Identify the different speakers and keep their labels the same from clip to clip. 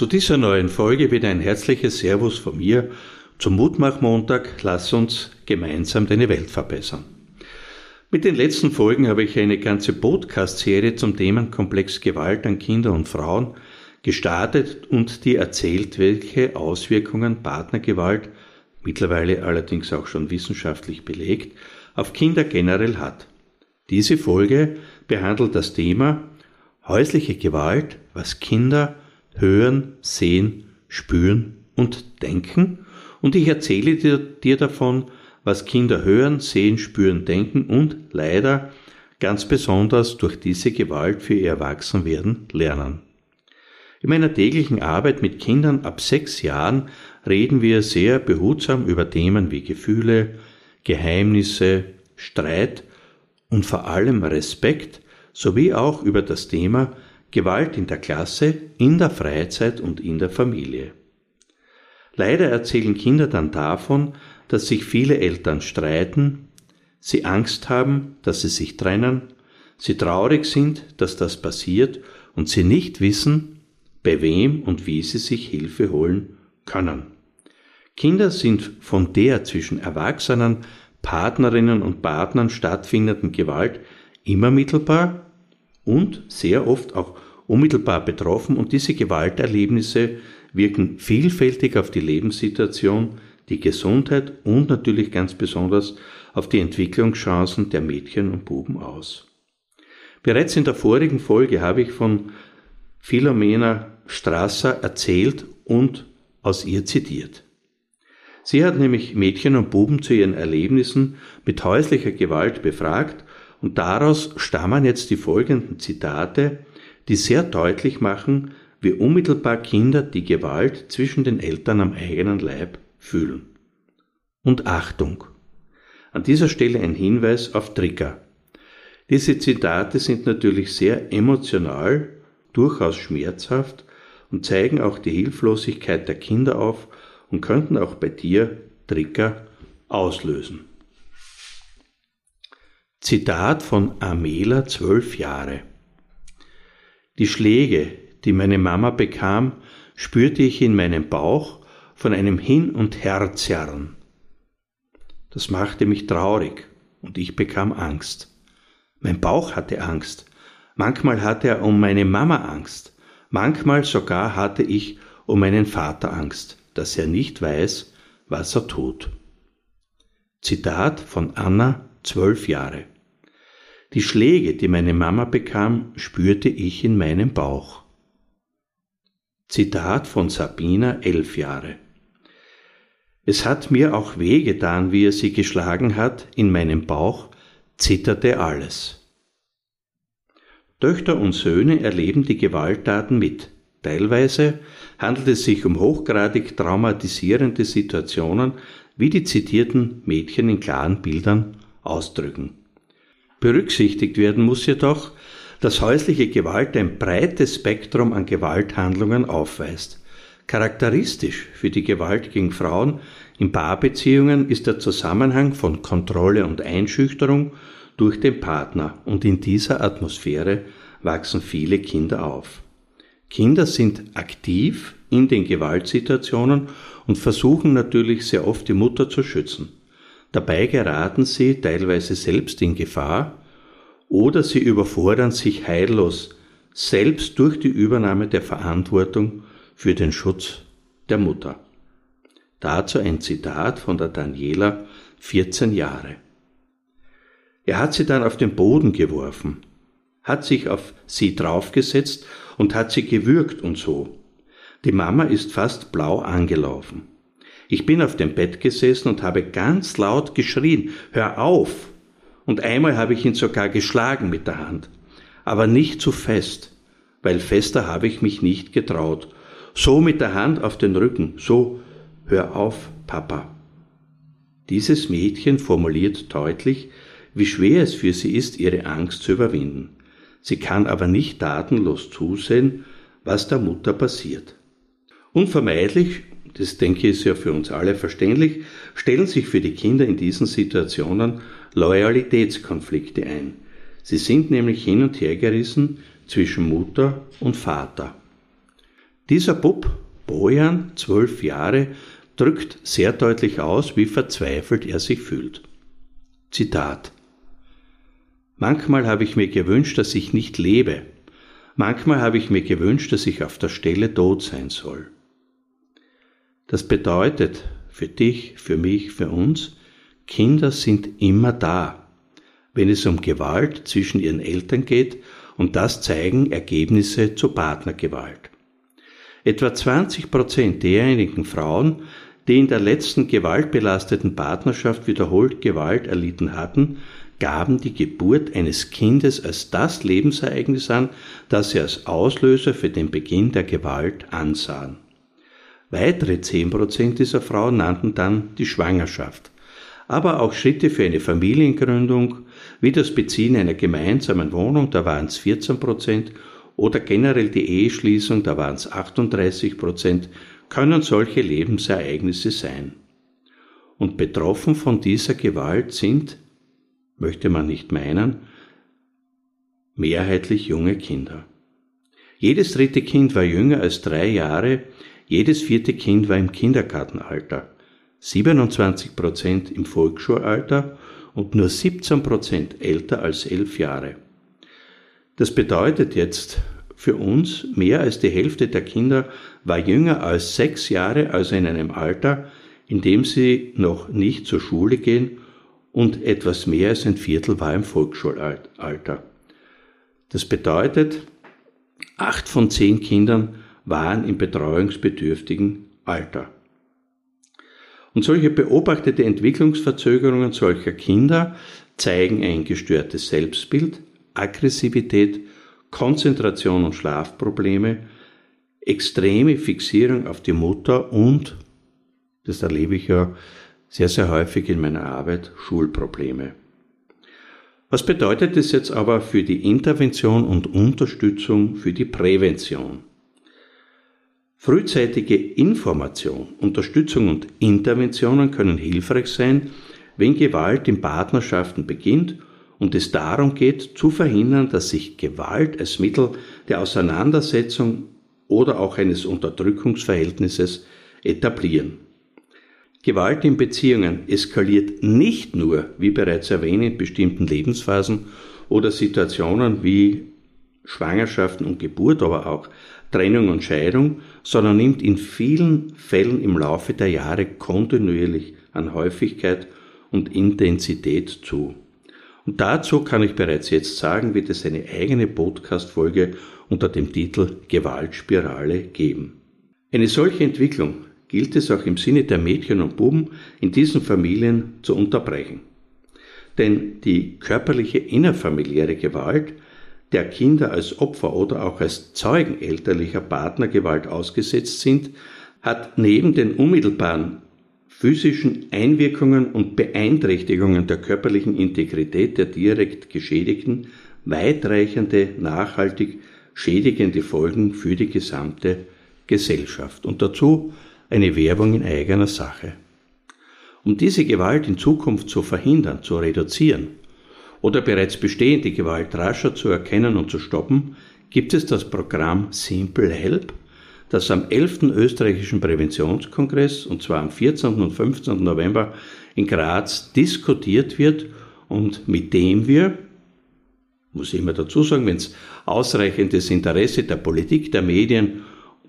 Speaker 1: Zu dieser neuen Folge wieder ein herzliches Servus von mir zum Mutmachmontag. Lass uns gemeinsam deine Welt verbessern. Mit den letzten Folgen habe ich eine ganze Podcast-Serie zum Themenkomplex Gewalt an Kinder und Frauen gestartet und die erzählt, welche Auswirkungen Partnergewalt, mittlerweile allerdings auch schon wissenschaftlich belegt, auf Kinder generell hat. Diese Folge behandelt das Thema häusliche Gewalt, was Kinder hören, sehen, spüren und denken. Und ich erzähle dir, dir davon, was Kinder hören, sehen, spüren, denken und leider ganz besonders durch diese Gewalt für ihr Erwachsenwerden lernen. In meiner täglichen Arbeit mit Kindern ab sechs Jahren reden wir sehr behutsam über Themen wie Gefühle, Geheimnisse, Streit und vor allem Respekt sowie auch über das Thema Gewalt in der Klasse, in der Freizeit und in der Familie. Leider erzählen Kinder dann davon, dass sich viele Eltern streiten, sie Angst haben, dass sie sich trennen, sie traurig sind, dass das passiert und sie nicht wissen, bei wem und wie sie sich Hilfe holen können. Kinder sind von der zwischen Erwachsenen, Partnerinnen und Partnern stattfindenden Gewalt immer mittelbar und sehr oft auch unmittelbar betroffen und diese Gewalterlebnisse wirken vielfältig auf die Lebenssituation, die Gesundheit und natürlich ganz besonders auf die Entwicklungschancen der Mädchen und Buben aus. Bereits in der vorigen Folge habe ich von Philomena Strasser erzählt und aus ihr zitiert. Sie hat nämlich Mädchen und Buben zu ihren Erlebnissen mit häuslicher Gewalt befragt und daraus stammen jetzt die folgenden Zitate, die sehr deutlich machen, wie unmittelbar Kinder die Gewalt zwischen den Eltern am eigenen Leib fühlen. Und Achtung! An dieser Stelle ein Hinweis auf Trigger. Diese Zitate sind natürlich sehr emotional, durchaus schmerzhaft und zeigen auch die Hilflosigkeit der Kinder auf und könnten auch bei dir Trigger auslösen. Zitat von Amela, zwölf Jahre. Die Schläge, die meine Mama bekam, spürte ich in meinem Bauch von einem Hin- und Herzerren. Das machte mich traurig und ich bekam Angst. Mein Bauch hatte Angst. Manchmal hatte er um meine Mama Angst. Manchmal sogar hatte ich um meinen Vater Angst, dass er nicht weiß, was er tut. Zitat von Anna zwölf Jahre. Die Schläge, die meine Mama bekam, spürte ich in meinem Bauch. Zitat von Sabina, elf Jahre. Es hat mir auch wehgetan, wie er sie geschlagen hat, in meinem Bauch zitterte alles. Töchter und Söhne erleben die Gewalttaten mit. Teilweise handelt es sich um hochgradig traumatisierende Situationen, wie die zitierten Mädchen in klaren Bildern ausdrücken. Berücksichtigt werden muss jedoch, dass häusliche Gewalt ein breites Spektrum an Gewalthandlungen aufweist. Charakteristisch für die Gewalt gegen Frauen in Paarbeziehungen ist der Zusammenhang von Kontrolle und Einschüchterung durch den Partner und in dieser Atmosphäre wachsen viele Kinder auf. Kinder sind aktiv in den Gewaltsituationen und versuchen natürlich sehr oft die Mutter zu schützen. Dabei geraten sie teilweise selbst in Gefahr oder sie überfordern sich heillos selbst durch die Übernahme der Verantwortung für den Schutz der Mutter. Dazu ein Zitat von der Daniela, 14 Jahre. Er hat sie dann auf den Boden geworfen, hat sich auf sie draufgesetzt und hat sie gewürgt und so. Die Mama ist fast blau angelaufen. Ich bin auf dem Bett gesessen und habe ganz laut geschrien, hör auf! Und einmal habe ich ihn sogar geschlagen mit der Hand. aber nicht zu fest, weil fester habe ich mich nicht getraut. So mit der Hand auf den Rücken, so hör auf, Papa. Dieses Mädchen formuliert deutlich, wie schwer es für sie ist, ihre Angst zu überwinden. Sie kann aber nicht tatenlos zusehen, was der Mutter passiert. Unvermeidlich, das denke ich ist ja für uns alle verständlich, stellen sich für die Kinder in diesen Situationen Loyalitätskonflikte ein. Sie sind nämlich hin und her gerissen zwischen Mutter und Vater. Dieser Bub, Bojan, zwölf Jahre, drückt sehr deutlich aus, wie verzweifelt er sich fühlt. Zitat Manchmal habe ich mir gewünscht, dass ich nicht lebe. Manchmal habe ich mir gewünscht, dass ich auf der Stelle tot sein soll. Das bedeutet für dich, für mich, für uns, Kinder sind immer da, wenn es um Gewalt zwischen ihren Eltern geht und das zeigen Ergebnisse zur Partnergewalt. Etwa 20 Prozent derjenigen Frauen, die in der letzten gewaltbelasteten Partnerschaft wiederholt Gewalt erlitten hatten, gaben die Geburt eines Kindes als das Lebensereignis an, das sie als Auslöser für den Beginn der Gewalt ansahen. Weitere zehn Prozent dieser Frauen nannten dann die Schwangerschaft, aber auch Schritte für eine Familiengründung, wie das Beziehen einer gemeinsamen Wohnung, da waren es 14 Prozent, oder generell die Eheschließung, da waren es 38 Prozent, können solche Lebensereignisse sein. Und betroffen von dieser Gewalt sind möchte man nicht meinen, mehrheitlich junge Kinder. Jedes dritte Kind war jünger als drei Jahre, jedes vierte Kind war im Kindergartenalter, 27 Prozent im Volksschulalter und nur 17 Prozent älter als elf Jahre. Das bedeutet jetzt für uns, mehr als die Hälfte der Kinder war jünger als sechs Jahre, also in einem Alter, in dem sie noch nicht zur Schule gehen und etwas mehr als ein Viertel war im Volksschulalter. Das bedeutet, acht von zehn Kindern waren im betreuungsbedürftigen Alter. Und solche beobachtete Entwicklungsverzögerungen solcher Kinder zeigen ein gestörtes Selbstbild, Aggressivität, Konzentration und Schlafprobleme, extreme Fixierung auf die Mutter und, das erlebe ich ja sehr, sehr häufig in meiner Arbeit Schulprobleme. Was bedeutet es jetzt aber für die Intervention und Unterstützung für die Prävention? Frühzeitige Information, Unterstützung und Interventionen können hilfreich sein, wenn Gewalt in Partnerschaften beginnt und es darum geht, zu verhindern, dass sich Gewalt als Mittel der Auseinandersetzung oder auch eines Unterdrückungsverhältnisses etablieren. Gewalt in Beziehungen eskaliert nicht nur, wie bereits erwähnt, in bestimmten Lebensphasen oder Situationen wie Schwangerschaften und Geburt, aber auch Trennung und Scheidung, sondern nimmt in vielen Fällen im Laufe der Jahre kontinuierlich an Häufigkeit und Intensität zu. Und dazu kann ich bereits jetzt sagen, wird es eine eigene Podcast-Folge unter dem Titel Gewaltspirale geben. Eine solche Entwicklung gilt es auch im Sinne der Mädchen und Buben in diesen Familien zu unterbrechen. Denn die körperliche innerfamiliäre Gewalt, der Kinder als Opfer oder auch als Zeugen elterlicher Partnergewalt ausgesetzt sind, hat neben den unmittelbaren physischen Einwirkungen und Beeinträchtigungen der körperlichen Integrität der direkt Geschädigten weitreichende, nachhaltig schädigende Folgen für die gesamte Gesellschaft. Und dazu eine Werbung in eigener Sache. Um diese Gewalt in Zukunft zu verhindern, zu reduzieren oder bereits bestehende Gewalt rascher zu erkennen und zu stoppen, gibt es das Programm Simple Help, das am 11. österreichischen Präventionskongress, und zwar am 14. und 15. November in Graz, diskutiert wird und mit dem wir, muss ich immer dazu sagen, wenn es ausreichendes Interesse der Politik, der Medien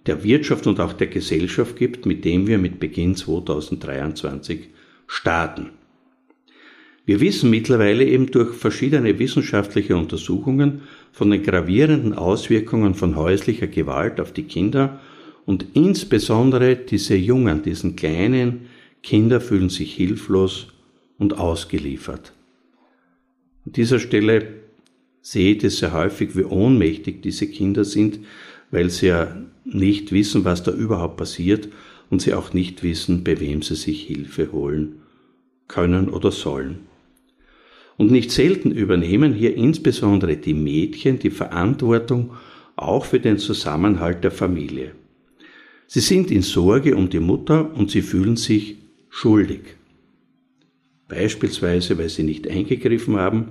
Speaker 1: der Wirtschaft und auch der Gesellschaft gibt, mit dem wir mit Beginn 2023 starten. Wir wissen mittlerweile eben durch verschiedene wissenschaftliche Untersuchungen von den gravierenden Auswirkungen von häuslicher Gewalt auf die Kinder und insbesondere diese Jungen, diesen kleinen Kinder fühlen sich hilflos und ausgeliefert. An dieser Stelle sehe das sehr häufig, wie ohnmächtig diese Kinder sind, weil sie ja nicht wissen, was da überhaupt passiert und sie auch nicht wissen, bei wem sie sich Hilfe holen können oder sollen. Und nicht selten übernehmen hier insbesondere die Mädchen die Verantwortung auch für den Zusammenhalt der Familie. Sie sind in Sorge um die Mutter und sie fühlen sich schuldig. Beispielsweise, weil sie nicht eingegriffen haben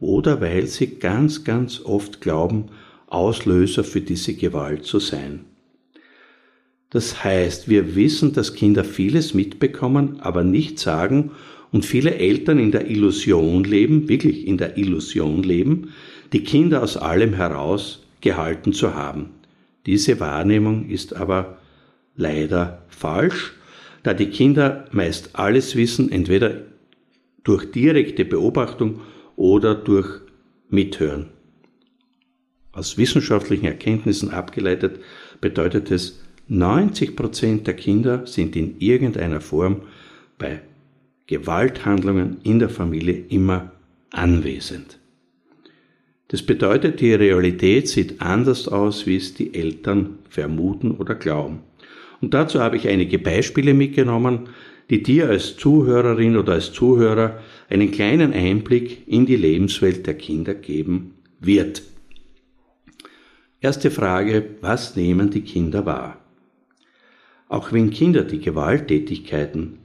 Speaker 1: oder weil sie ganz, ganz oft glauben, Auslöser für diese Gewalt zu sein. Das heißt, wir wissen, dass Kinder vieles mitbekommen, aber nicht sagen und viele Eltern in der Illusion leben, wirklich in der Illusion leben, die Kinder aus allem heraus gehalten zu haben. Diese Wahrnehmung ist aber leider falsch, da die Kinder meist alles wissen, entweder durch direkte Beobachtung oder durch Mithören. Aus wissenschaftlichen Erkenntnissen abgeleitet bedeutet es, 90 Prozent der Kinder sind in irgendeiner Form bei Gewalthandlungen in der Familie immer anwesend. Das bedeutet, die Realität sieht anders aus, wie es die Eltern vermuten oder glauben. Und dazu habe ich einige Beispiele mitgenommen, die dir als Zuhörerin oder als Zuhörer einen kleinen Einblick in die Lebenswelt der Kinder geben wird. Erste Frage, was nehmen die Kinder wahr? Auch wenn Kinder die Gewalttätigkeiten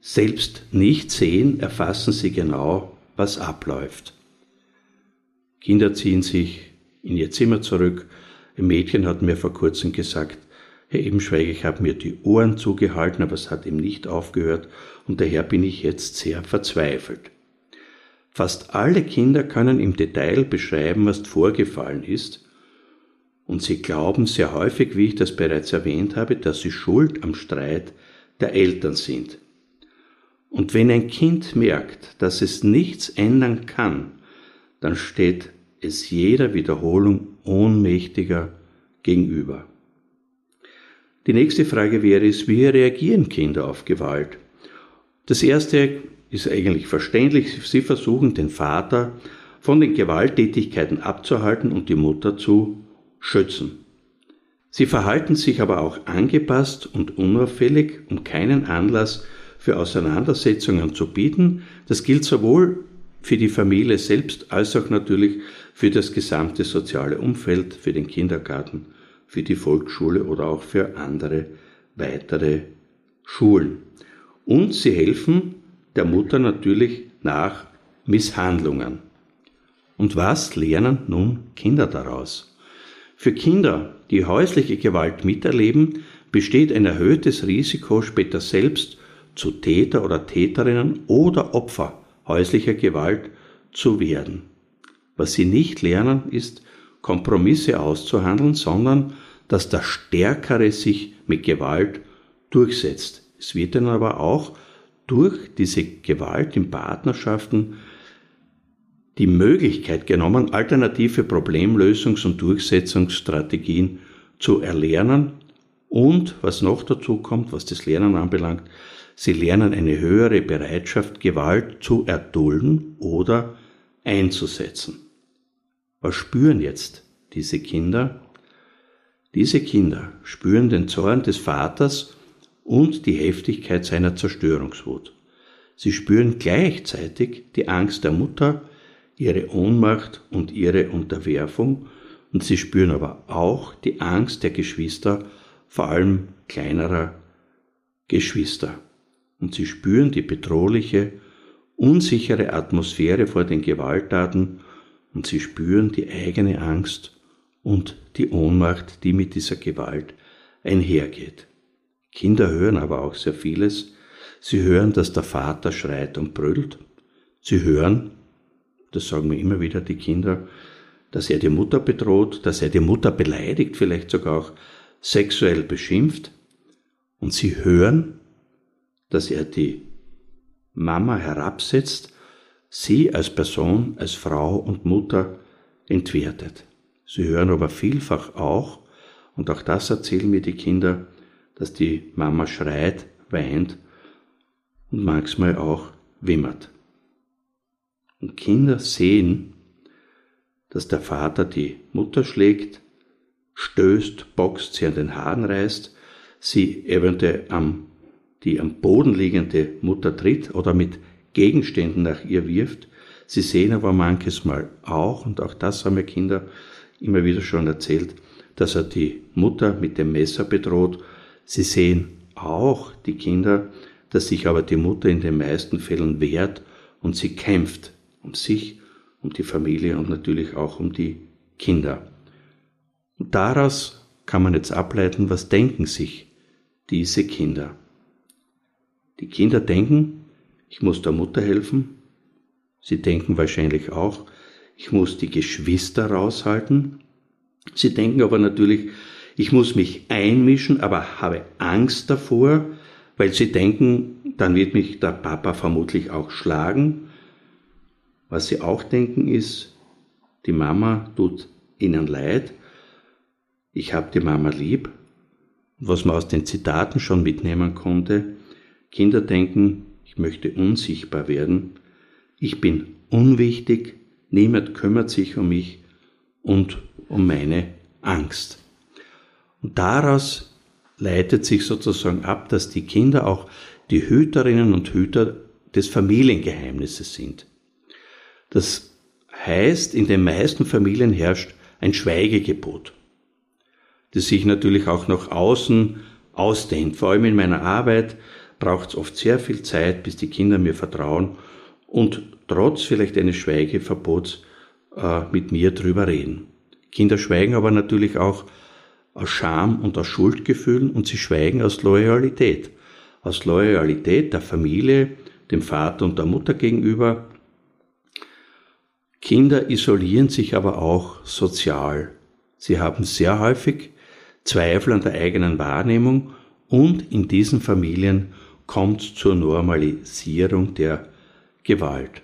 Speaker 1: selbst nicht sehen, erfassen sie genau, was abläuft. Kinder ziehen sich in ihr Zimmer zurück. Ein Mädchen hat mir vor kurzem gesagt, Herr Ebenschweig, ich habe mir die Ohren zugehalten, aber es hat ihm nicht aufgehört und daher bin ich jetzt sehr verzweifelt. Fast alle Kinder können im Detail beschreiben, was vorgefallen ist, und sie glauben sehr häufig, wie ich das bereits erwähnt habe, dass sie schuld am Streit der Eltern sind. Und wenn ein Kind merkt, dass es nichts ändern kann, dann steht es jeder Wiederholung ohnmächtiger gegenüber. Die nächste Frage wäre es, wie reagieren Kinder auf Gewalt? Das erste ist eigentlich verständlich. Sie versuchen den Vater von den Gewalttätigkeiten abzuhalten und die Mutter zu schützen. Sie verhalten sich aber auch angepasst und unauffällig, um keinen Anlass für Auseinandersetzungen zu bieten. Das gilt sowohl für die Familie selbst als auch natürlich für das gesamte soziale Umfeld, für den Kindergarten für die Volksschule oder auch für andere weitere Schulen. Und sie helfen der Mutter natürlich nach Misshandlungen. Und was lernen nun Kinder daraus? Für Kinder, die häusliche Gewalt miterleben, besteht ein erhöhtes Risiko, später selbst zu Täter oder Täterinnen oder Opfer häuslicher Gewalt zu werden. Was sie nicht lernen, ist, Kompromisse auszuhandeln, sondern dass der Stärkere sich mit Gewalt durchsetzt. Es wird dann aber auch durch diese Gewalt in Partnerschaften die Möglichkeit genommen, alternative Problemlösungs- und Durchsetzungsstrategien zu erlernen und was noch dazu kommt, was das Lernen anbelangt, sie lernen eine höhere Bereitschaft, Gewalt zu erdulden oder einzusetzen. Was spüren jetzt diese Kinder? Diese Kinder spüren den Zorn des Vaters und die Heftigkeit seiner Zerstörungswut. Sie spüren gleichzeitig die Angst der Mutter, ihre Ohnmacht und ihre Unterwerfung, und sie spüren aber auch die Angst der Geschwister, vor allem kleinerer Geschwister. Und sie spüren die bedrohliche, unsichere Atmosphäre vor den Gewalttaten und sie spüren die eigene Angst und die Ohnmacht, die mit dieser Gewalt einhergeht. Kinder hören aber auch sehr vieles. Sie hören, dass der Vater schreit und brüllt. Sie hören, das sagen mir immer wieder die Kinder, dass er die Mutter bedroht, dass er die Mutter beleidigt, vielleicht sogar auch sexuell beschimpft. Und sie hören, dass er die Mama herabsetzt sie als Person, als Frau und Mutter entwertet. Sie hören aber vielfach auch, und auch das erzählen mir die Kinder, dass die Mama schreit, weint und manchmal auch wimmert. Und Kinder sehen, dass der Vater die Mutter schlägt, stößt, boxt, sie an den Haaren reißt, sie eventuell am, die am Boden liegende Mutter tritt oder mit Gegenständen nach ihr wirft. Sie sehen aber manches Mal auch, und auch das haben mir Kinder immer wieder schon erzählt, dass er die Mutter mit dem Messer bedroht. Sie sehen auch die Kinder, dass sich aber die Mutter in den meisten Fällen wehrt und sie kämpft um sich, um die Familie und natürlich auch um die Kinder. Und daraus kann man jetzt ableiten, was denken sich diese Kinder. Die Kinder denken, ich muss der Mutter helfen. Sie denken wahrscheinlich auch, ich muss die Geschwister raushalten. Sie denken aber natürlich, ich muss mich einmischen, aber habe Angst davor, weil sie denken, dann wird mich der Papa vermutlich auch schlagen. Was sie auch denken ist, die Mama tut ihnen leid, ich habe die Mama lieb. Was man aus den Zitaten schon mitnehmen konnte, Kinder denken, ich möchte unsichtbar werden, ich bin unwichtig, niemand kümmert sich um mich und um meine Angst. Und daraus leitet sich sozusagen ab, dass die Kinder auch die Hüterinnen und Hüter des Familiengeheimnisses sind. Das heißt, in den meisten Familien herrscht ein Schweigegebot, das sich natürlich auch nach außen ausdehnt. Vor allem in meiner Arbeit braucht es oft sehr viel Zeit, bis die Kinder mir vertrauen und trotz vielleicht eines Schweigeverbots äh, mit mir drüber reden. Kinder schweigen aber natürlich auch aus Scham und aus Schuldgefühlen und sie schweigen aus Loyalität. Aus Loyalität der Familie, dem Vater und der Mutter gegenüber. Kinder isolieren sich aber auch sozial. Sie haben sehr häufig Zweifel an der eigenen Wahrnehmung und in diesen Familien kommt zur Normalisierung der Gewalt.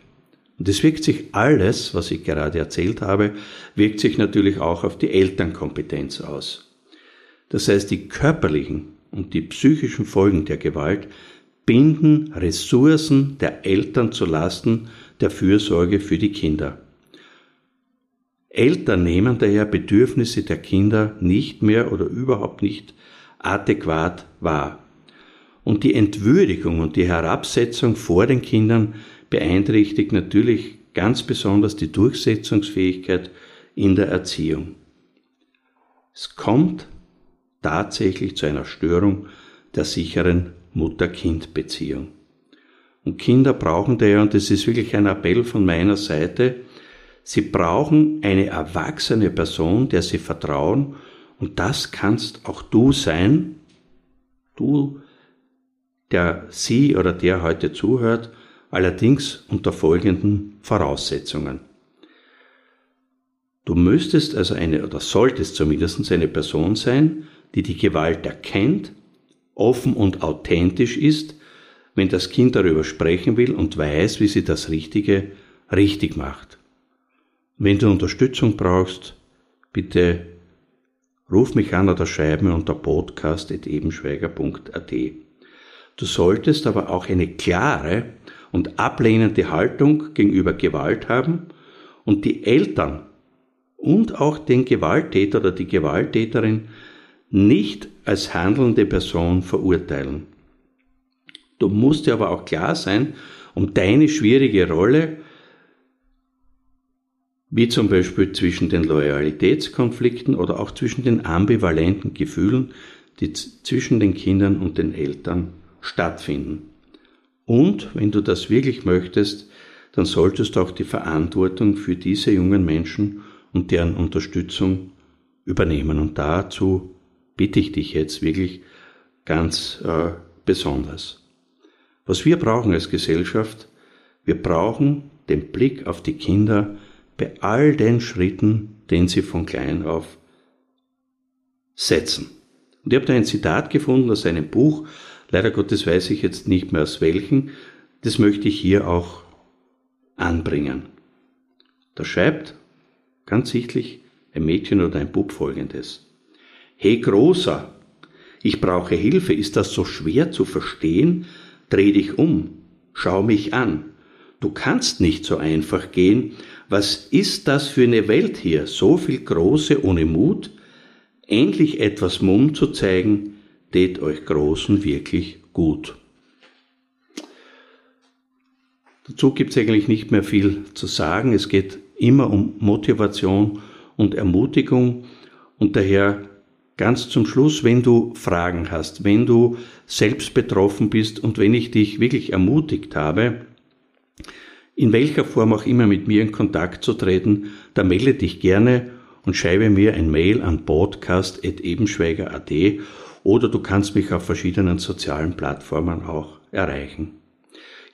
Speaker 1: Und es wirkt sich alles, was ich gerade erzählt habe, wirkt sich natürlich auch auf die Elternkompetenz aus. Das heißt, die körperlichen und die psychischen Folgen der Gewalt binden Ressourcen der Eltern zu Lasten der Fürsorge für die Kinder. Eltern nehmen daher Bedürfnisse der Kinder nicht mehr oder überhaupt nicht adäquat wahr. Und die Entwürdigung und die Herabsetzung vor den Kindern beeinträchtigt natürlich ganz besonders die Durchsetzungsfähigkeit in der Erziehung. Es kommt tatsächlich zu einer Störung der sicheren Mutter-Kind-Beziehung. Und Kinder brauchen daher, und das ist wirklich ein Appell von meiner Seite, sie brauchen eine erwachsene Person, der sie vertrauen, und das kannst auch du sein, du, der sie oder der heute zuhört, allerdings unter folgenden Voraussetzungen. Du müsstest also eine oder solltest zumindest eine Person sein, die die Gewalt erkennt, offen und authentisch ist, wenn das Kind darüber sprechen will und weiß, wie sie das Richtige richtig macht. Wenn du Unterstützung brauchst, bitte ruf mich an oder schreib mir unter podcast.ebenschweiger.at. Du solltest aber auch eine klare und ablehnende Haltung gegenüber Gewalt haben und die Eltern und auch den Gewalttäter oder die Gewalttäterin nicht als handelnde Person verurteilen. Du musst dir aber auch klar sein, um deine schwierige Rolle, wie zum Beispiel zwischen den Loyalitätskonflikten oder auch zwischen den ambivalenten Gefühlen, die zwischen den Kindern und den Eltern stattfinden. Und wenn du das wirklich möchtest, dann solltest du auch die Verantwortung für diese jungen Menschen und deren Unterstützung übernehmen. Und dazu bitte ich dich jetzt wirklich ganz äh, besonders. Was wir brauchen als Gesellschaft, wir brauchen den Blick auf die Kinder bei all den Schritten, den sie von klein auf setzen. Und ich habe da ein Zitat gefunden aus einem Buch, leider Gottes weiß ich jetzt nicht mehr aus welchen, das möchte ich hier auch anbringen. Da schreibt ganz sichtlich ein Mädchen oder ein Bub folgendes. Hey Großer, ich brauche Hilfe, ist das so schwer zu verstehen? Dreh dich um, schau mich an. Du kannst nicht so einfach gehen. Was ist das für eine Welt hier? So viel Große ohne Mut? Endlich etwas Mumm zu zeigen, tät euch Großen wirklich gut. Dazu gibt es eigentlich nicht mehr viel zu sagen. Es geht immer um Motivation und Ermutigung und daher ganz zum Schluss, wenn du Fragen hast, wenn du selbst betroffen bist und wenn ich dich wirklich ermutigt habe, in welcher Form auch immer mit mir in Kontakt zu treten, da melde dich gerne und schreibe mir ein Mail an podcast.ebenschweiger.at oder du kannst mich auf verschiedenen sozialen Plattformen auch erreichen.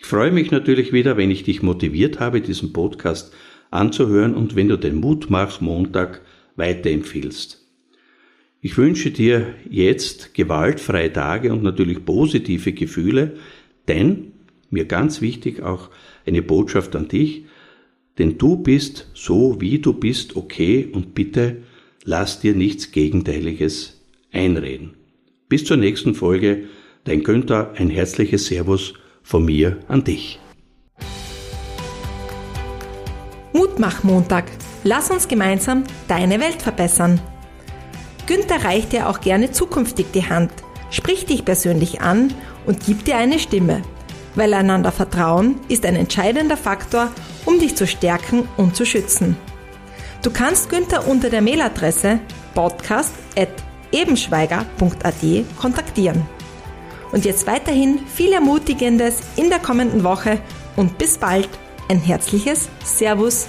Speaker 1: Ich freue mich natürlich wieder, wenn ich dich motiviert habe, diesen Podcast anzuhören und wenn du den Mutmach Montag weiterempfiehlst. Ich wünsche dir jetzt gewaltfreie Tage und natürlich positive Gefühle, denn mir ganz wichtig auch eine Botschaft an dich, denn du bist so, wie du bist, okay und bitte lass dir nichts Gegenteiliges einreden. Bis zur nächsten Folge, dein Günther, ein herzliches Servus von mir an dich.
Speaker 2: Mutmach-Montag. Lass uns gemeinsam deine Welt verbessern. Günther reicht dir auch gerne zukünftig die Hand, spricht dich persönlich an und gibt dir eine Stimme weil einander Vertrauen ist ein entscheidender Faktor, um dich zu stärken und zu schützen. Du kannst Günther unter der Mailadresse podcast.ebenschweiger.at kontaktieren. Und jetzt weiterhin viel Ermutigendes in der kommenden Woche und bis bald. Ein herzliches Servus